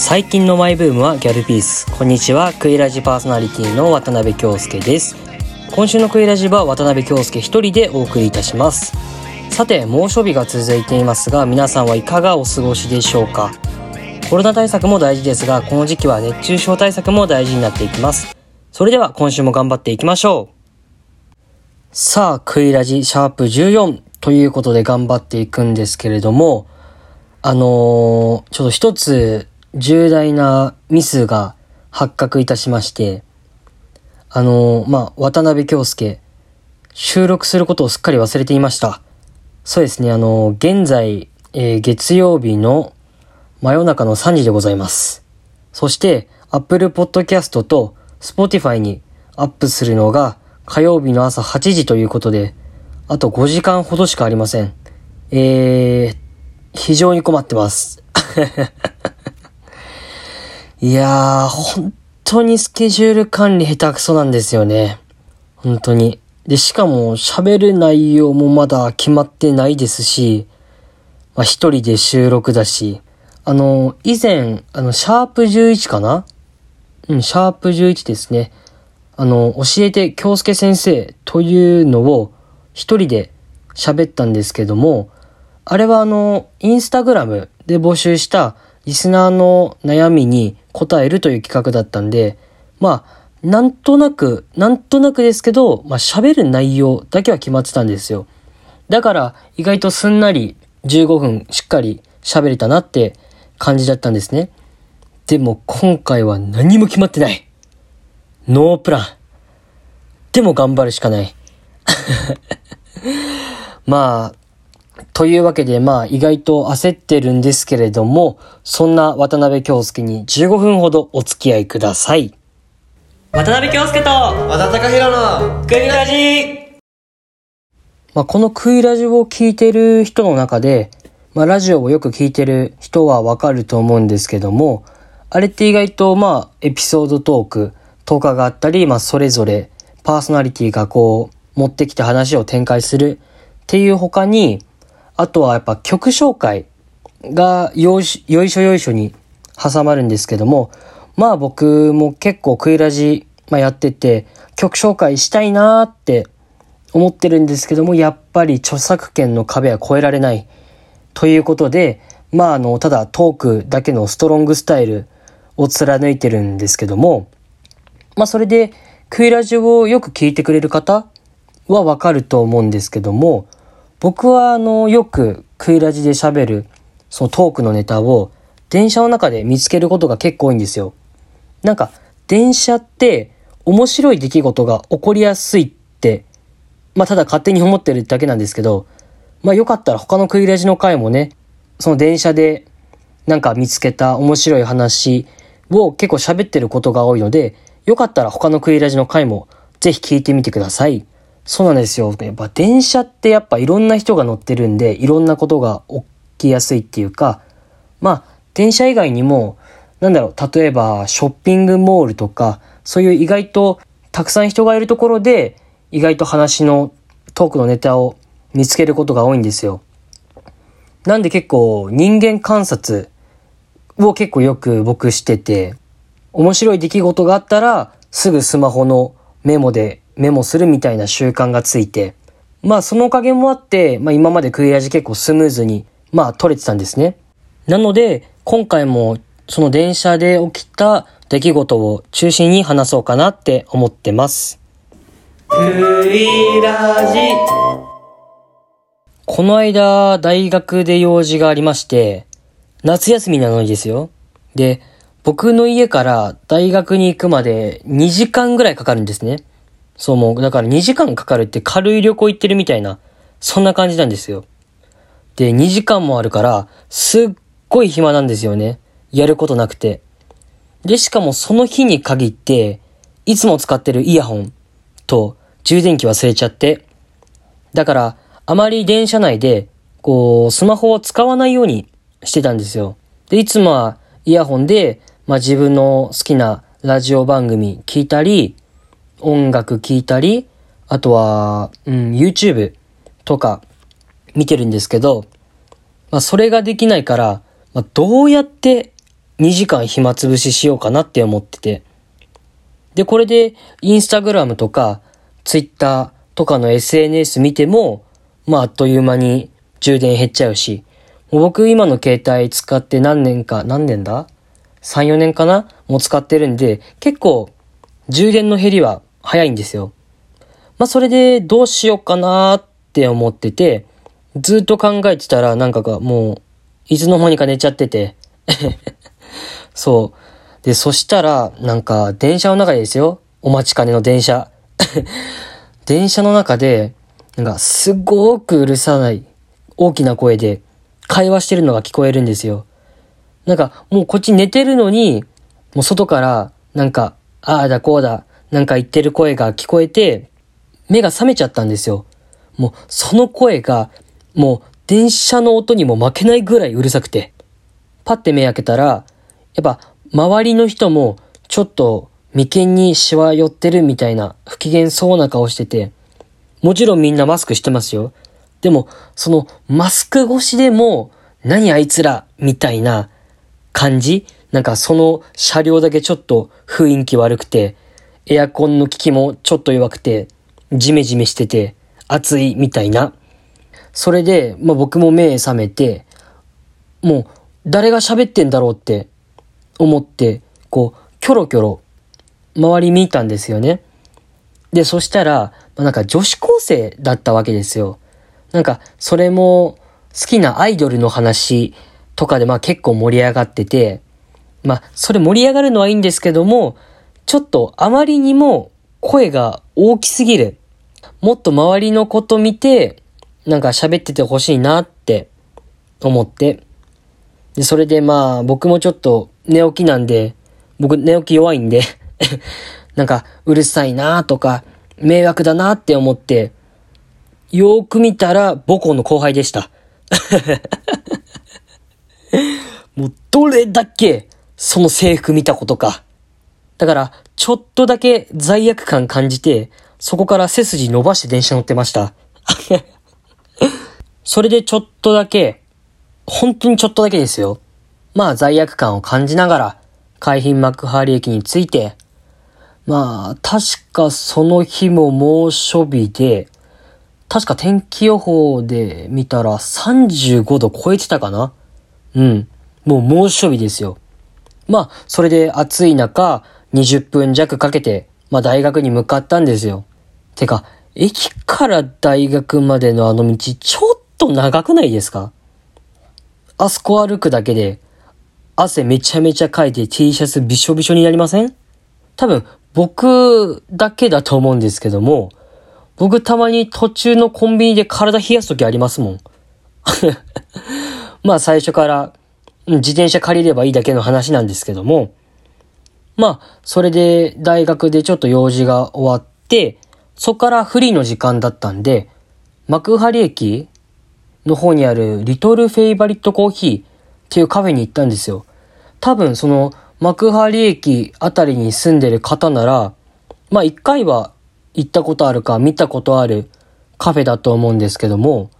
最近のマイブームはギャルピース。こんにちは。クイラジパーソナリティの渡辺京介です。今週のクイラジは渡辺京介一人でお送りいたします。さて猛暑日が続いていますが皆さんはいかがお過ごしでしょうか？コロナ対策も大事ですがこの時期は熱中症対策も大事になっていきます。それでは今週も頑張っていきましょう。さあクイラジシャープ14ということで頑張っていくんですけれどもあのー、ちょっと一つ重大なミスが発覚いたしまして、あのー、まあ、渡辺京介、収録することをすっかり忘れていました。そうですね、あのー、現在、えー、月曜日の真夜中の3時でございます。そして、Apple Podcast と Spotify にアップするのが火曜日の朝8時ということで、あと5時間ほどしかありません。えー、非常に困ってます。いやー、本当にスケジュール管理下手くそなんですよね。本当に。で、しかも喋る内容もまだ決まってないですし、まあ一人で収録だし、あの、以前、あの、シャープ11かな？うん、シャープ11ですね。あの、教えて京介先生というのを一人で喋ったんですけども、あれはあの、インスタグラムで募集したリスナーの悩みに答えるという企画だったんで、まあ、なんとなく、なんとなくですけど、まあ喋る内容だけは決まってたんですよ。だから意外とすんなり15分しっかり喋れたなって感じだったんですね。でも今回は何も決まってない。ノープラン。でも頑張るしかない。まあ、というわけで、まあ、意外と焦ってるんですけれども、そんな渡辺京介に15分ほどお付き合いください。渡辺京介と、和田隆弘の、クイラジまあ、このクイラジを聞いてる人の中で、まあ、ラジオをよく聞いてる人はわかると思うんですけども、あれって意外と、まあ、エピソードトークとかがあったり、まあ、それぞれパーソナリティがこう、持ってきた話を展開するっていう他に、あとはやっぱ曲紹介がよいしょよいしょに挟まるんですけども、まあ僕も結構クイラジ、ま、やってて曲紹介したいなーって思ってるんですけども、やっぱり著作権の壁は越えられないということで、まああの、ただトークだけのストロングスタイルを貫いてるんですけども、まあそれでクイラジをよく聞いてくれる方はわかると思うんですけども、僕はあの、よくクイラジで喋る、そのトークのネタを電車の中で見つけることが結構多いんですよ。なんか、電車って面白い出来事が起こりやすいって、まあただ勝手に思ってるだけなんですけど、まあよかったら他のクイラジの回もね、その電車でなんか見つけた面白い話を結構喋ってることが多いので、よかったら他のクイラジの回もぜひ聞いてみてください。そうなんですよ。やっぱ電車ってやっぱいろんな人が乗ってるんで、いろんなことが起きやすいっていうか、まあ、電車以外にも、なんだろう、例えばショッピングモールとか、そういう意外とたくさん人がいるところで、意外と話のトークのネタを見つけることが多いんですよ。なんで結構人間観察を結構よく僕してて、面白い出来事があったら、すぐスマホのメモでメモするみたいな習慣がついて、まあそのおかげもあって、まあ今までクイアジ結構スムーズに、まあ取れてたんですね。なので、今回もその電車で起きた出来事を中心に話そうかなって思ってます。クイラジこの間、大学で用事がありまして、夏休みなのにですよ。で、僕の家から大学に行くまで2時間ぐらいかかるんですね。そうもう、だから2時間かかるって軽い旅行行ってるみたいな、そんな感じなんですよ。で、2時間もあるから、すっごい暇なんですよね。やることなくて。で、しかもその日に限って、いつも使ってるイヤホンと充電器忘れちゃって。だから、あまり電車内で、こう、スマホを使わないようにしてたんですよ。で、いつもはイヤホンで、まあ自分の好きなラジオ番組聞いたり、音楽聴いたり、あとは、うん、YouTube とか見てるんですけど、まあそれができないから、まあどうやって2時間暇つぶししようかなって思ってて。で、これで、インスタグラムとか、ツイッターとかの SNS 見ても、まあ、あっという間に充電減っちゃうし、もう僕今の携帯使って何年か、何年だ ?3、4年かな？も使ってるんで、結構、充電の減りは早いんですよ。まあ、それでどうしようかなって思ってて、ずっと考えてたらなんかがもう、いつの間にか寝ちゃってて。そう。で、そしたら、なんか、電車の中でですよ。お待ちかねの電車。電車の中で、なんか、すごくうるさない、大きな声で、会話してるのが聞こえるんですよ。なんか、もうこっち寝てるのに、もう外から、なんか、ああだこうだ、なんか言ってる声が聞こえて、目が覚めちゃったんですよ。もう、その声が、もう、電車の音にも負けないぐらいうるさくて。パッて目開けたら、やっぱ、周りの人も、ちょっと、眉間にシワ寄ってるみたいな、不機嫌そうな顔してて、もちろんみんなマスクしてますよ。でも、その、マスク越しでも、何あいつら、みたいな感じ？なんかその車両だけちょっと雰囲気悪くて、エアコンの効きもちょっと弱くて、ジメジメしてて、暑いみたいな。それで、まあ僕も目覚めて、もう誰が喋ってんだろうって思って、こう、キョロキョロ、周り見たんですよね。で、そしたら、なんか女子高生だったわけですよ。なんか、それも好きなアイドルの話とかでまあ結構盛り上がってて、まあ、それ盛り上がるのはいいんですけども、ちょっとあまりにも声が大きすぎる。もっと周りのこと見て、なんか喋っててほしいなって思って。で、それでまあ僕もちょっと寝起きなんで、僕寝起き弱いんで なんかうるさいなとか迷惑だなって思って、よーく見たら母校の後輩でした。もうどれだけその制服見たことか。だから、ちょっとだけ罪悪感感じて、そこから背筋伸ばして電車乗ってました。それでちょっとだけ、本当にちょっとだけですよ。まあ罪悪感を感じながら、海浜幕張駅に着いて、まあ、確かその日も猛暑日で、確か天気予報で見たら35度超えてたかなうん。もう猛暑日ですよ。まあ、それで暑い中、20分弱かけて、まあ大学に向かったんですよ。てか、駅から大学までのあの道、ちょっと長くないですか？あそこ歩くだけで、汗めちゃめちゃかいて T シャツびしょびしょになりません？多分、僕だけだと思うんですけども、僕たまに途中のコンビニで体冷やすときありますもん。まあ最初から自転車借りればいいだけの話なんですけども、まあ、それで大学でちょっと用事が終わって、そこからフリーの時間だったんで、幕張駅の方にあるリトルフェイバリットコーヒーっていうカフェに行ったんですよ。多分その幕張駅あたりに住んでる方なら、まあ一回は行ったことあるか見たことあるカフェだと思うんですけども、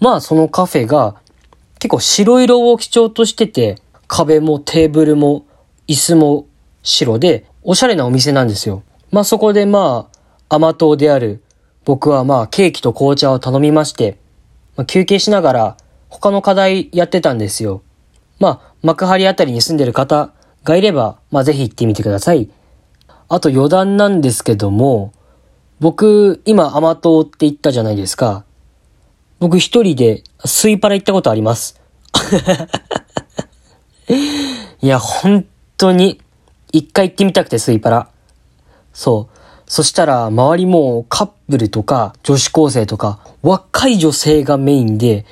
まあそのカフェが結構白色を基調としてて、壁もテーブルも椅子も白で、おしゃれなお店なんですよ。まあそこでまあ、甘党である僕はまあケーキと紅茶を頼みまして、まあ、休憩しながら他の課題やってたんですよ。まあ、幕張あたりに住んでる方がいれば、まあぜひ行ってみてください。あと余談なんですけども、僕、今甘党って言ったじゃないですか。僕一人でスイパラ行ったことあります。いや、本当に、一回行ってみたくてスイパラ。そう。そしたら、周りもカップルとか、女子高生とか、若い女性がメインで、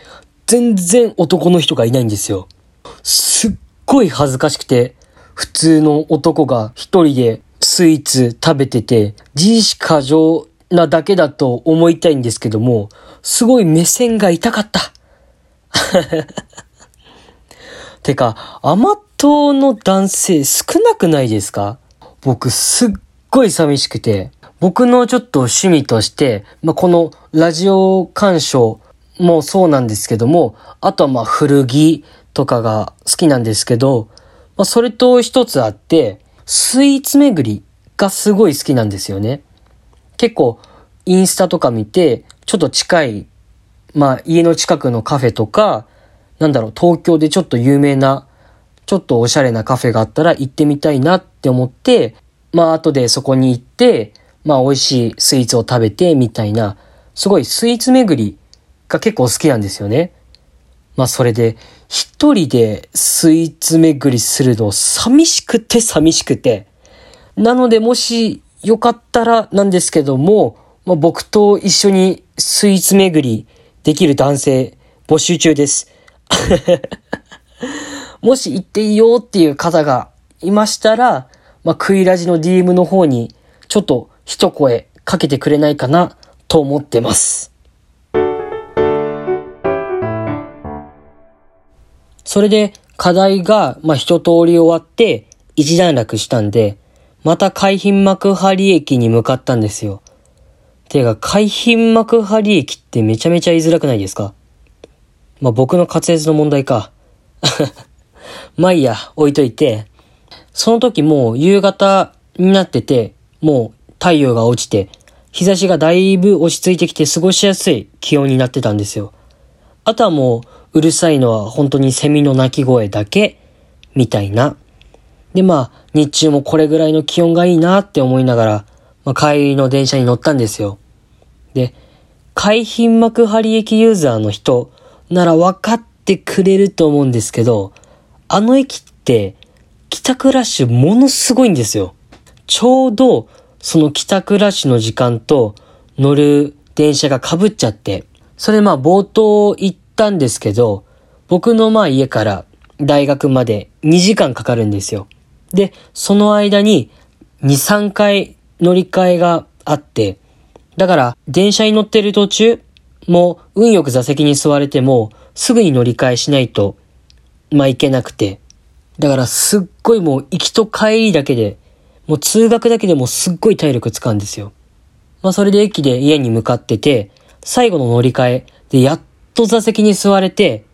全然男の人がいないんですよ。すっごい恥ずかしくて、普通の男が一人でスイーツ食べてて、自意識過剰なだけだと思いたいんですけども、すごい目線が痛かった。てか、甘党の男性少なくないですか？僕すっごい寂しくて、僕のちょっと趣味として、まあ、このラジオ鑑賞もそうなんですけども、あとはま古着とかが好きなんですけど、まあ、それと一つあって、スイーツ巡りがすごい好きなんですよね。結構、インスタとか見て、ちょっと近い、まあ、家の近くのカフェとか、なんだろう、東京でちょっと有名な、ちょっとおしゃれなカフェがあったら行ってみたいなって思って、まあ、後でそこに行って、まあ、美味しいスイーツを食べて、みたいな、すごいスイーツ巡りが結構好きなんですよね。まあそれで、一人でスイーツ巡りするの寂しくて寂しくて。なのでもしよかったらなんですけども、まあ、僕と一緒にスイーツ巡りできる男性募集中です。もし行っていいよっていう方がいましたら、まあ、クイラジの DM の方にちょっと一声かけてくれないかなと思ってます。それで課題が、まあ、一通り終わって一段落したんで、また海浜幕張駅に向かったんですよ。てか、海浜幕張駅ってめちゃめちゃ言いづらくないですか？まあ、僕の滑舌の問題か。まあいいや、置いといて。その時もう夕方になってて、もう太陽が落ちて、日差しがだいぶ落ち着いてきて過ごしやすい気温になってたんですよ。あとはもう、うるさいのは本当にセミの鳴き声だけ、みたいな。で、まあ、日中もこれぐらいの気温がいいなって思いながら、まあ、帰りの電車に乗ったんですよ。で、海浜幕張駅ユーザーの人なら分かってくれると思うんですけど、あの駅って、帰宅ラッシュものすごいんですよ。ちょうど、その帰宅ラッシュの時間と乗る電車が被っちゃって、それまあ冒頭行ったんですけど、僕のまあ家から大学まで2時間かかるんですよ。で、その間に2、3回乗り換えがあって、だから電車に乗ってる途中、もう運よく座席に座れてもすぐに乗り換えしないと、まあいけなくて。だからすっごいもう行きと帰りだけでもう通学だけでもすっごい体力使うんですよ。まあそれで駅で家に向かってて、最後の乗り換えでやっと座席に座れて、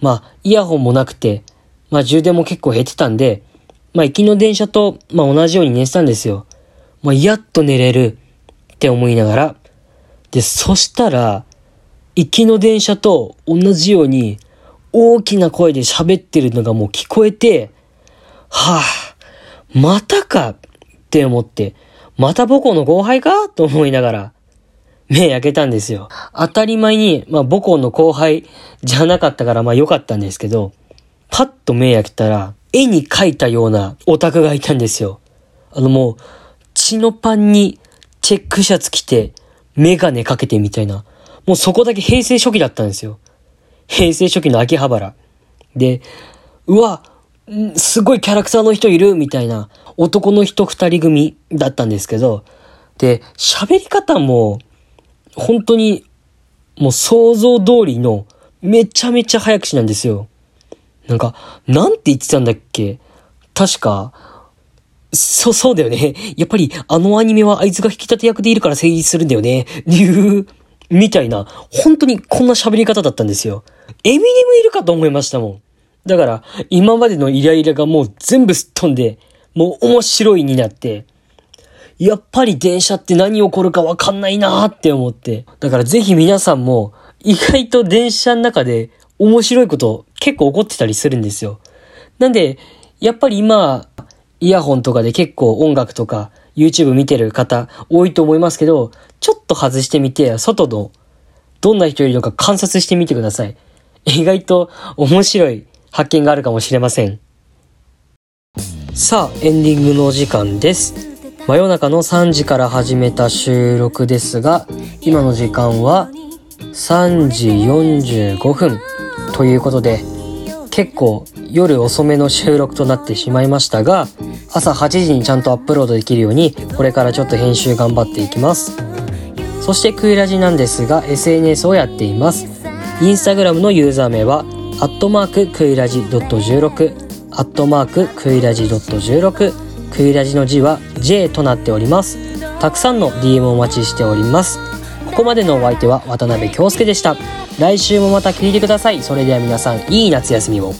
まあイヤホンもなくて、まあ充電も結構減ってたんで、まあ行きの電車と、まあ同じように寝てたんですよ。まあやっと寝れるって思いながら、で、そしたら、行きの電車と同じように大きな声で喋ってるのがもう聞こえて、はぁ、またかって思って、また母校の後輩かと思いながら、目開けたんですよ。当たり前に、まあ母校の後輩じゃなかったからまあ良かったんですけど、パッと目開けたら、絵に描いたようなオタクがいたんですよ。あのもう、血のパンにチェックシャツ着て、メガネかけてみたいな。もうそこだけ平成初期だったんですよ。平成初期の秋葉原。で、うわ、すごいキャラクターの人いるみたいな男の人二人組だったんですけど、で、喋り方も本当にもう想像通りのめちゃめちゃ早口なんですよ。なんか、なんて言ってたんだっけ？確か、そう、そうだよね。やっぱりあのアニメはあいつが引き立て役でいるから成立するんだよね。いう、みたいな、本当にこんな喋り方だったんですよ。エミネムいるかと思いましたもん。だから、今までのイライラがもう全部すっ飛んで、もう面白いになって、やっぱり電車って何起こるかわかんないなーって思って。だからぜひ皆さんも、意外と電車の中で面白いこと結構起こってたりするんですよ。なんで、やっぱり今、イヤホンとかで結構音楽とか YouTube 見てる方多いと思いますけど、ちょっと外してみて、外のどんな人いるのか観察してみてください。意外と面白い発見があるかもしれません。さあ、エンディングのお時間です。真夜中の3時から始めた収録ですが、今の時間は3時45分ということで、結構夜遅めの収録となってしまいましたが、朝8時にちゃんとアップロードできるように、これからちょっと編集頑張っていきます。そしてクイラジなんですが、SNS をやっています。インスタグラムのユーザー名は、アットマーククイラジ .16 アットマーククイラジ .16 クイラジの字は J となっております。たくさんの DM お待ちしております。ここまでのお相手は渡辺京介でした。来週もまた聞いてください。それでは皆さんいい夏休みを。